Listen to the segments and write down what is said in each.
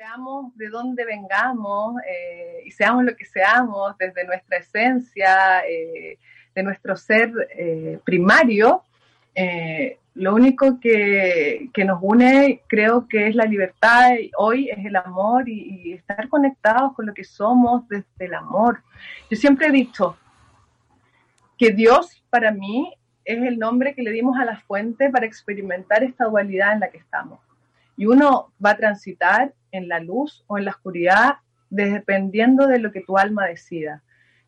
seamos de donde vengamos eh, y seamos lo que seamos desde nuestra esencia, eh, de nuestro ser eh, primario, lo único que, nos une creo que es la libertad, hoy es el amor y, estar conectados con lo que somos desde el amor. Yo siempre he dicho que Dios para mí es el nombre que le dimos a la fuente para experimentar esta dualidad en la que estamos. Y uno va a transitar en la luz o en la oscuridad dependiendo de lo que tu alma decida.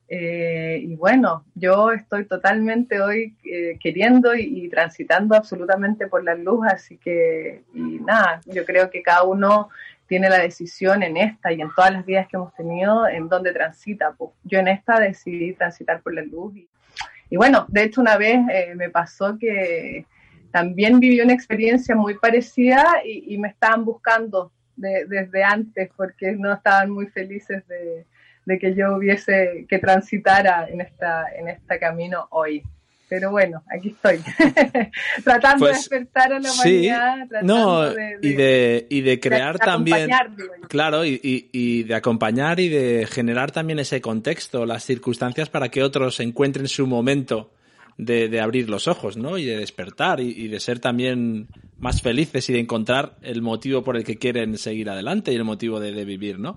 Eh, y bueno, yo estoy totalmente hoy eh, queriendo y, transitando absolutamente por la luz, así que, y nada, yo creo que cada uno tiene la decisión en esta y en todas las vidas que hemos tenido en dónde transita. Pues yo en esta decidí transitar por la luz. Y, bueno, de hecho una vez eh, me pasó que también viví una experiencia muy parecida y, me estaban buscando desde antes porque no estaban muy felices de, que yo hubiese que transitar en, esta, en este camino hoy. Pero bueno, aquí estoy, tratando de pues, despertar a la humanidad. no, y, de, y de crear también, claro, y, y, de acompañar y de generar también ese contexto, las circunstancias para que otros encuentren su momento de, abrir los ojos, ¿no? Y de despertar y, de ser también más felices y de encontrar el motivo por el que quieren seguir adelante y el motivo de, vivir, ¿no?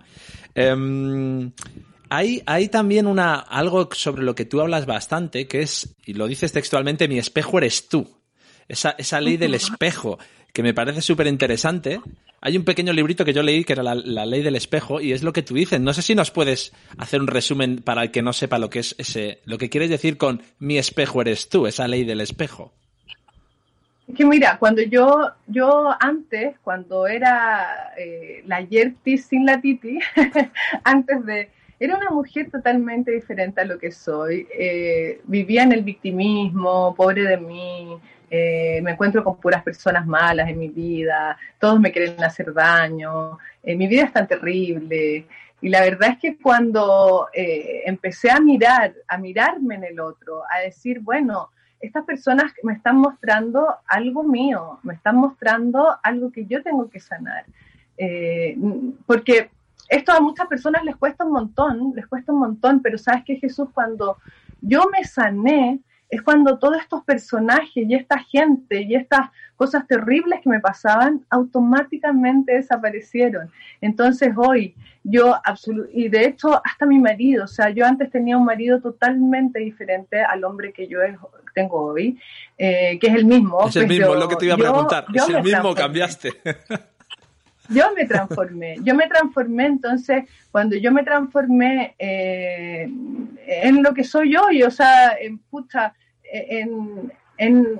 Em, hay, hay, también una, algo sobre lo que tú hablas bastante, que es, y lo dices textualmente, mi espejo eres tú. Esa, esa ley del espejo, que me parece súper interesante. Hay un pequeño librito que yo leí que era la, ley del espejo y es lo que tú dices. No sé si nos puedes hacer un resumen para el que no sepa lo que es ese, lo que quieres decir con mi espejo eres tú, esa ley del espejo. Que mira, cuando yo, yo antes, cuando era eh, la Yerti sin la Titi, antes de, era una mujer totalmente diferente a lo que soy. Eh, vivía en el victimismo, pobre de mí, eh, me encuentro con puras personas malas en mi vida, todos me quieren hacer daño, eh, mi vida es tan terrible. Y la verdad es que cuando eh, empecé a mirar, a mirarme en el otro, a decir, bueno, estas personas me están mostrando algo mío, me están mostrando algo que yo tengo que sanar. porque esto a muchas personas les cuesta un montón, les cuesta un montón, pero sabes que Jesús, cuando yo me sané, es cuando todos estos personajes y esta gente y estas cosas terribles que me pasaban automáticamente desaparecieron. Entonces hoy yo y de hecho hasta mi marido, o sea, yo antes tenía un marido totalmente diferente al hombre que yo tengo hoy, eh, que es el mismo. Es el pues mismo, lo que te iba a preguntar, es el mismo, cambiaste. yo me transformé, yo me transformé, entonces cuando yo me transformé eh, en lo que soy yo, y o sea, en pucha, en, en,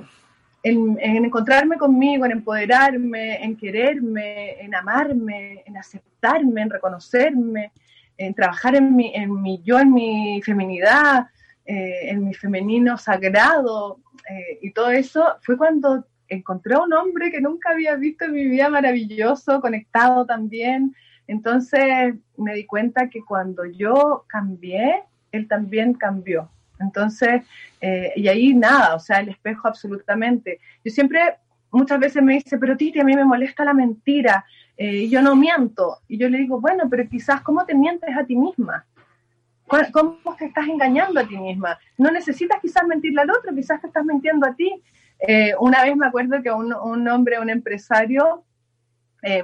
en, encontrarme conmigo, en empoderarme, en quererme, en amarme, en aceptarme, en reconocerme, en trabajar en mi, en mi yo, en mi feminidad, eh, en mi femenino sagrado, eh, y todo eso fue cuando encontré a un hombre que nunca había visto en mi vida maravilloso, conectado también. Entonces me di cuenta que cuando yo cambié, él también cambió. Entonces, eh, y ahí nada, o sea, el espejo absolutamente. Yo siempre, muchas veces me dice, pero Titi, a mí me molesta la mentira, eh, yo no miento. Y yo le digo, bueno, pero quizás, ¿cómo te mientes a ti misma? ¿Cómo te estás engañando a ti misma? No necesitas quizás mentirle al otro, quizás te estás mintiendo a ti. Eh, una vez me acuerdo que un, un hombre, un empresario,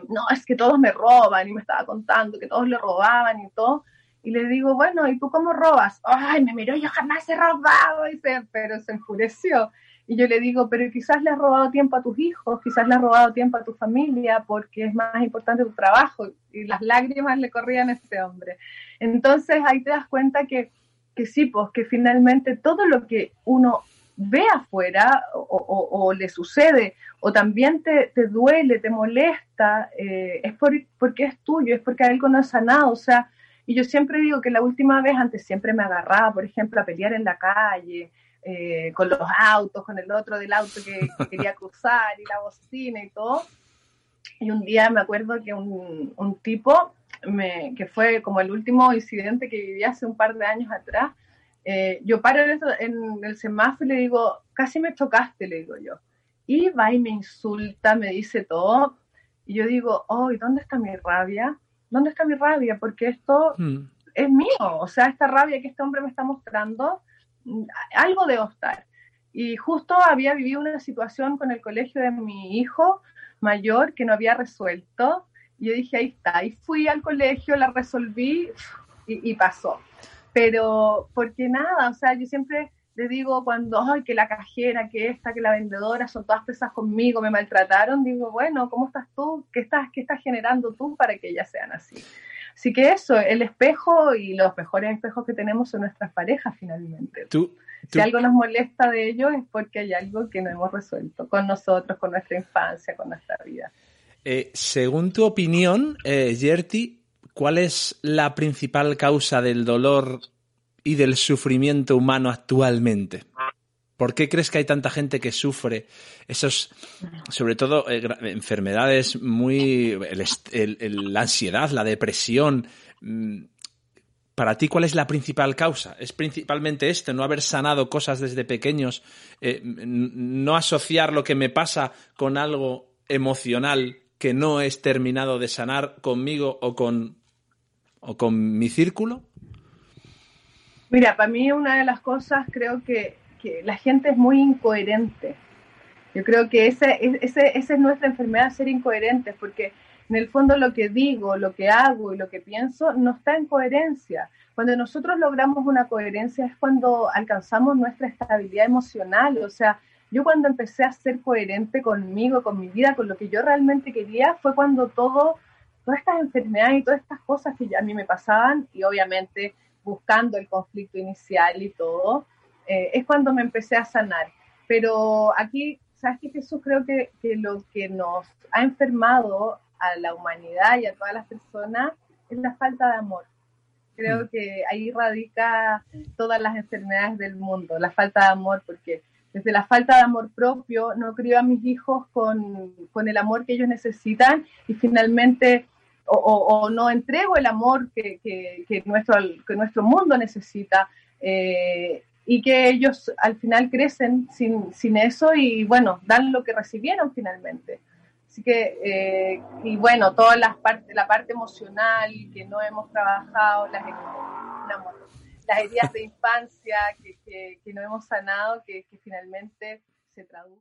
no, es que todos me roban y me estaba contando que todos le robaban y todo. Y le digo, bueno, ¿y tú cómo robas? Ay, me miró, yo jamás he robado, y pero se enfureció. Y yo le digo, pero quizás le has robado tiempo a tus hijos, quizás le has robado tiempo a tu familia, porque es más importante tu trabajo. Y las lágrimas le corrían a este hombre. Entonces ahí te das cuenta que, que sí, pues que finalmente todo lo que uno ve afuera o, le sucede o también te, duele, te molesta, eh, es por, porque es tuyo, es porque algo no ha sanado. O sea, y yo siempre digo que la última vez, antes siempre me agarraba, por ejemplo, a pelear en la calle, eh, con los autos, con el otro del auto que, quería cruzar y la bocina y todo. Y un día me acuerdo que un, un tipo, me, que fue como el último incidente que viví hace un par de años atrás, eh, yo paro en, el semáforo y le digo, casi me chocaste, le digo yo. Y va y me insulta, me dice todo. y yo digo, oh, ¿y dónde está mi rabia? ¿Dónde está mi rabia? Porque esto hmm. es mío, o sea, esta rabia que este hombre me está mostrando, mm, algo debo estar. Y justo había vivido una situación con el colegio de mi hijo mayor que no había resuelto. Y yo dije, ahí está. Y fui al colegio, la resolví y, pasó. Pero, porque nada, o sea, yo siempre le digo cuando, ay, que la cajera, que esta, que la vendedora, son todas pesas conmigo, me maltrataron, digo, bueno, ¿cómo estás tú? ¿Qué estás, qué estás generando tú para que ellas sean así? Así que eso, el espejo y los mejores espejos que tenemos son nuestras parejas finalmente. ¿Tú, si algo nos molesta de ellos es porque hay algo que no hemos resuelto con nosotros, con nuestra infancia, con nuestra vida. Eh, según tu opinión, eh, Yerti, ¿cuál es la principal causa del dolor y del sufrimiento humano actualmente? ¿Por qué crees que hay tanta gente que sufre esos, sobre todo, eh, enfermedades muy, la ansiedad, la depresión? Mm, para ti, ¿cuál es la principal causa? ¿Es principalmente esto, no haber sanado cosas desde pequeños, eh, no asociar lo que me pasa con algo emocional que no es terminado de sanar conmigo o con, o con mi círculo? Mira, para mí una de las cosas creo que, la gente es muy incoherente. Yo creo que ese, ese, esa es nuestra enfermedad, ser incoherentes, porque en el fondo lo que digo, lo que hago y lo que pienso no está en coherencia. Cuando nosotros logramos una coherencia es cuando alcanzamos nuestra estabilidad emocional. O sea, yo cuando empecé a ser coherente conmigo, con mi vida, con lo que yo realmente quería, fue cuando todo, todas estas enfermedades y todas estas cosas que a mí me pasaban, y obviamente buscando el conflicto inicial y todo, eh, es cuando me empecé a sanar. Pero aquí, ¿sabes qué, Jesús? Creo que, que lo que nos ha enfermado a la humanidad y a todas las personas es la falta de amor. Creo mm. que ahí radica todas las enfermedades del mundo, la falta de amor, porque desde la falta de amor propio no crío a mis hijos con, con el amor que ellos necesitan y finalmente o, no entrego el amor que, que, nuestro, que nuestro mundo necesita eh, y que ellos al final crecen sin, sin eso y bueno, dan lo que recibieron finalmente. Así que, eh, y bueno, todas las partes, la parte emocional que no hemos trabajado, las, las heridas de infancia que, que, no hemos sanado, que, que finalmente se traducen.